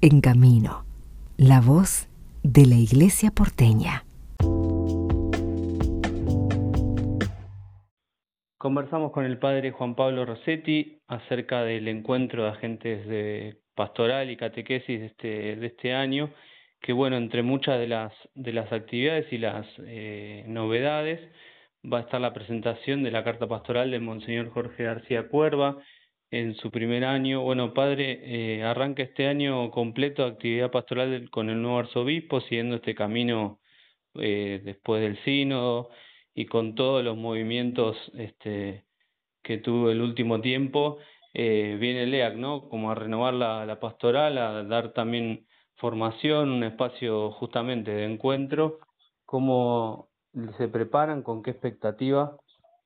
En Camino, la voz de la Iglesia porteña. Conversamos con el padre Juan Pablo Rossetti acerca del encuentro de agentes de pastoral y catequesis de este, de este año, que bueno, entre muchas de las, de las actividades y las eh, novedades, va a estar la presentación de la carta pastoral de Monseñor Jorge García Cuerva, en su primer año. Bueno, padre, eh, arranca este año completo actividad pastoral con el nuevo arzobispo, siguiendo este camino eh, después del sínodo y con todos los movimientos este, que tuvo el último tiempo. Eh, viene el EAC, ¿no? Como a renovar la, la pastoral, a dar también formación, un espacio justamente de encuentro. ¿Cómo se preparan? ¿Con qué expectativa?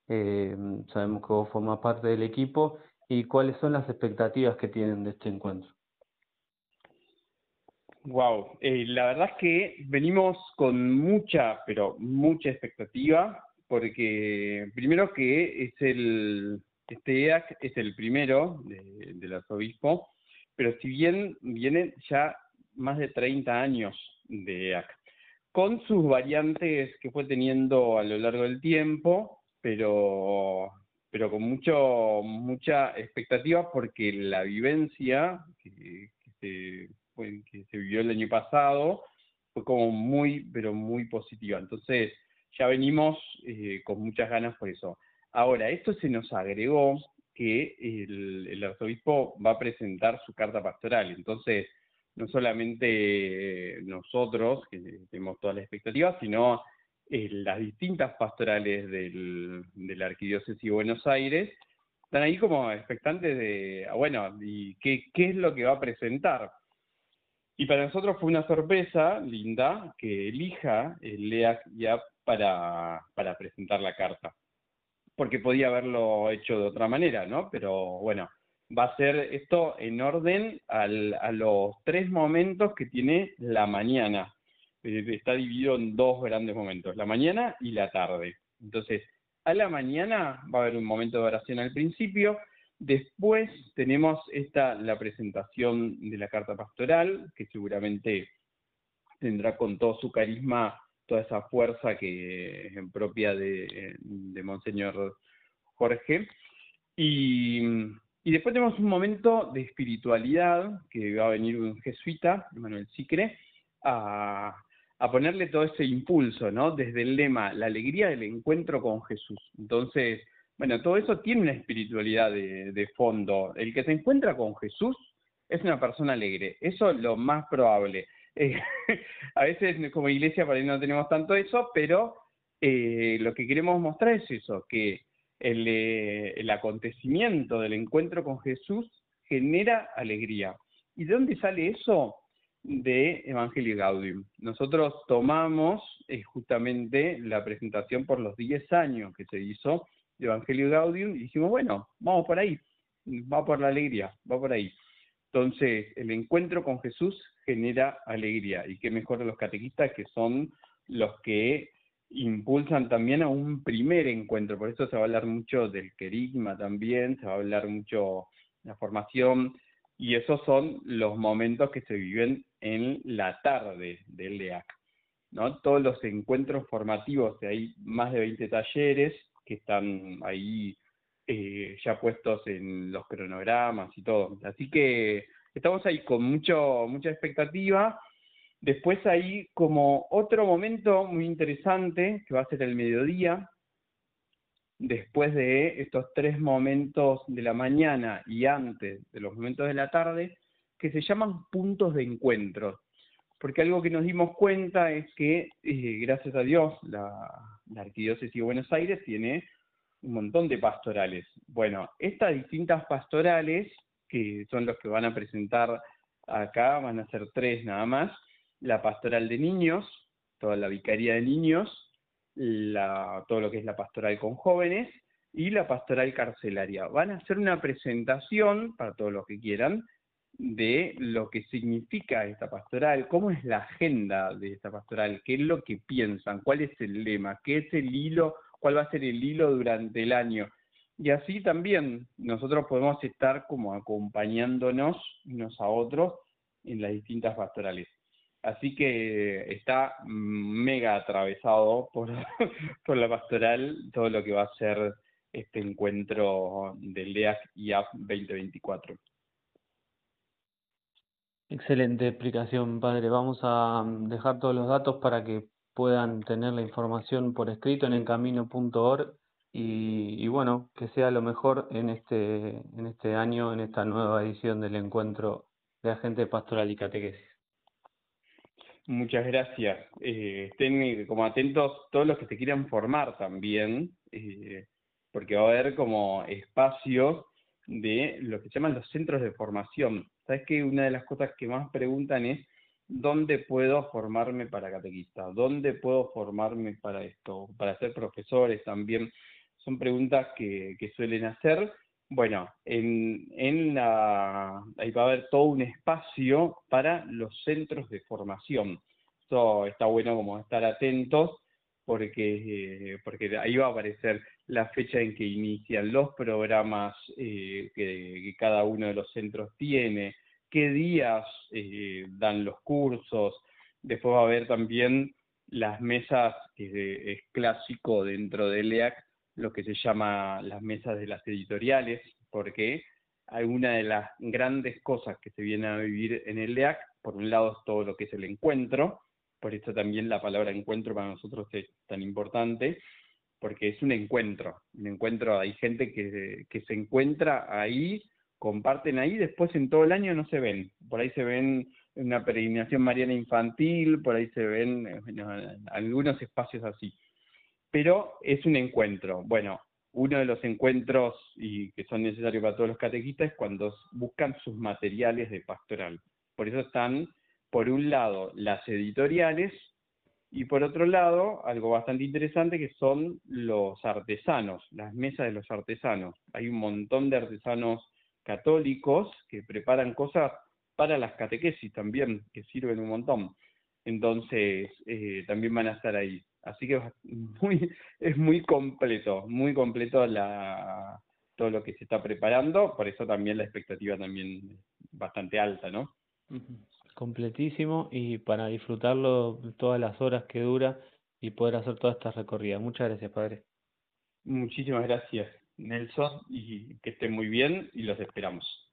Eh, sabemos que vos formás parte del equipo y cuáles son las expectativas que tienen de este encuentro. Wow, eh, la verdad es que venimos con mucha, pero mucha expectativa, porque primero que es el, este EAC es el primero de, del arzobispo, pero si bien vienen ya más de 30 años de EAC, con sus variantes que fue teniendo a lo largo del tiempo, pero pero con mucho mucha expectativa porque la vivencia que, se, que se vivió el año pasado fue como muy, pero muy positiva. Entonces, ya venimos eh, con muchas ganas por eso. Ahora, esto se nos agregó que el, el, arzobispo va a presentar su carta pastoral. Entonces, no solamente nosotros, que tenemos todas las expectativas, sino eh, las distintas pastorales del, de la Arquidiócesis de Buenos Aires están ahí como expectantes de, ah, bueno, ¿y qué, qué es lo que va a presentar? Y para nosotros fue una sorpresa, linda, que elija el LEAC ya para, para presentar la carta. Porque podía haberlo hecho de otra manera, ¿no? Pero bueno, va a ser esto en orden a los tres momentos que tiene la mañana. Eh, está dividido en dos grandes momentos, la mañana y la tarde. Entonces, a la mañana va a haber un momento de oración al principio, después tenemos esta, la presentación de la carta pastoral, que seguramente tendrá con todo su carisma toda esa fuerza que es propia de, de Monseñor Jorge. Y, y, después tenemos un momento de espiritualidad, que va a venir un jesuita, Manuel Sicre, a, a ponerle todo ese impulso, ¿no? Desde el lema, la alegría del encuentro con Jesús. Entonces, bueno, todo eso tiene una espiritualidad de, fondo. El que se encuentra con Jesús es una persona alegre. Eso es lo más probable. Eh, a veces como iglesia por ahí no tenemos tanto eso, pero eh, lo que queremos mostrar es eso, que el, eh, el acontecimiento del encuentro con Jesús genera alegría. ¿Y de dónde sale eso? De Evangelio Gaudium. Nosotros tomamos eh, justamente la presentación por los 10 años que se hizo de Evangelio Gaudium y dijimos, bueno, vamos por ahí, va por la alegría, va por ahí. Entonces, el encuentro con Jesús genera alegría y qué mejor los catequistas que son los que impulsan también a un primer encuentro. Por eso se va a hablar mucho del querigma también, se va a hablar mucho de la formación y esos son los momentos que se viven en la tarde del LEAC. ¿no? Todos los encuentros formativos, hay más de 20 talleres que están ahí eh, ya puestos en los cronogramas y todo. Así que estamos ahí con mucho, mucha expectativa. Después hay como otro momento muy interesante, que va a ser el mediodía, después de estos tres momentos de la mañana y antes de los momentos de la tarde, que se llaman puntos de encuentro. Porque algo que nos dimos cuenta es que, eh, gracias a Dios, la, Arquidiócesis de Buenos Aires tiene un montón de pastorales. Bueno, estas distintas pastorales, que son los que van a presentar acá, van a ser tres nada más, la pastoral de niños, toda la vicaría de niños, la, todo lo que es la pastoral con jóvenes y la pastoral carcelaria. Van a hacer una presentación, para todos los que quieran, de lo que significa esta pastoral, cómo es la agenda de esta pastoral, qué es lo que piensan, cuál es el lema, qué es el hilo, cuál va a ser el hilo durante el año. Y así también nosotros podemos estar como acompañándonos unos a otros en las distintas pastorales. Así que está mega atravesado por, por la pastoral todo lo que va a ser este encuentro del LEAC IAF 2024. Excelente explicación, padre. Vamos a dejar todos los datos para que puedan tener la información por escrito en encamino.org y, y bueno, que sea lo mejor en este, en este año, en esta nueva edición del encuentro de agente pastoral y catequesis. Muchas gracias. Eh, estén como atentos todos los que se quieran formar también, eh, porque va a haber como espacios de lo que se llaman los centros de formación. Sabes que una de las cosas que más preguntan es ¿dónde puedo formarme para catequista? ¿Dónde puedo formarme para esto? Para ser profesores también. Son preguntas que, que suelen hacer. Bueno, en, en la, ahí va a haber todo un espacio para los centros de formación. Esto está bueno como estar atentos porque, ahí va a aparecer la fecha en que inician los programas eh, que, que, cada uno de los centros tiene, qué días eh, dan los cursos, después va a haber también las mesas, que es clásico dentro del EAC, lo que se llama las mesas de las editoriales, porque alguna de las grandes cosas que se viene a vivir en el EAC, por un lado es todo lo que es el encuentro, por eso también la palabra encuentro para nosotros es tan importante, porque es un encuentro, un encuentro, hay gente que, que se encuentra ahí comparten ahí, después en todo el año no se ven. Por ahí se ven en una peregrinación mariana infantil, por ahí se ven en algunos espacios así. Pero es un encuentro. Bueno, uno de los encuentros y que son necesarios para todos los catequistas es cuando buscan sus materiales de pastoral. Por eso están, por un lado, las editoriales y por otro lado, algo bastante interesante que son los artesanos, las mesas de los artesanos. Hay un montón de artesanos católicos que preparan cosas para las catequesis también, que sirven un montón. Entonces, eh, también van a estar ahí. Así que muy, es muy completo, muy completo la, todo lo que se está preparando, por eso también la expectativa también bastante alta, ¿no? Completísimo y para disfrutarlo todas las horas que dura y poder hacer toda esta recorrida. Muchas gracias, Padre. Muchísimas gracias. Nelson, y que estén muy bien y los esperamos.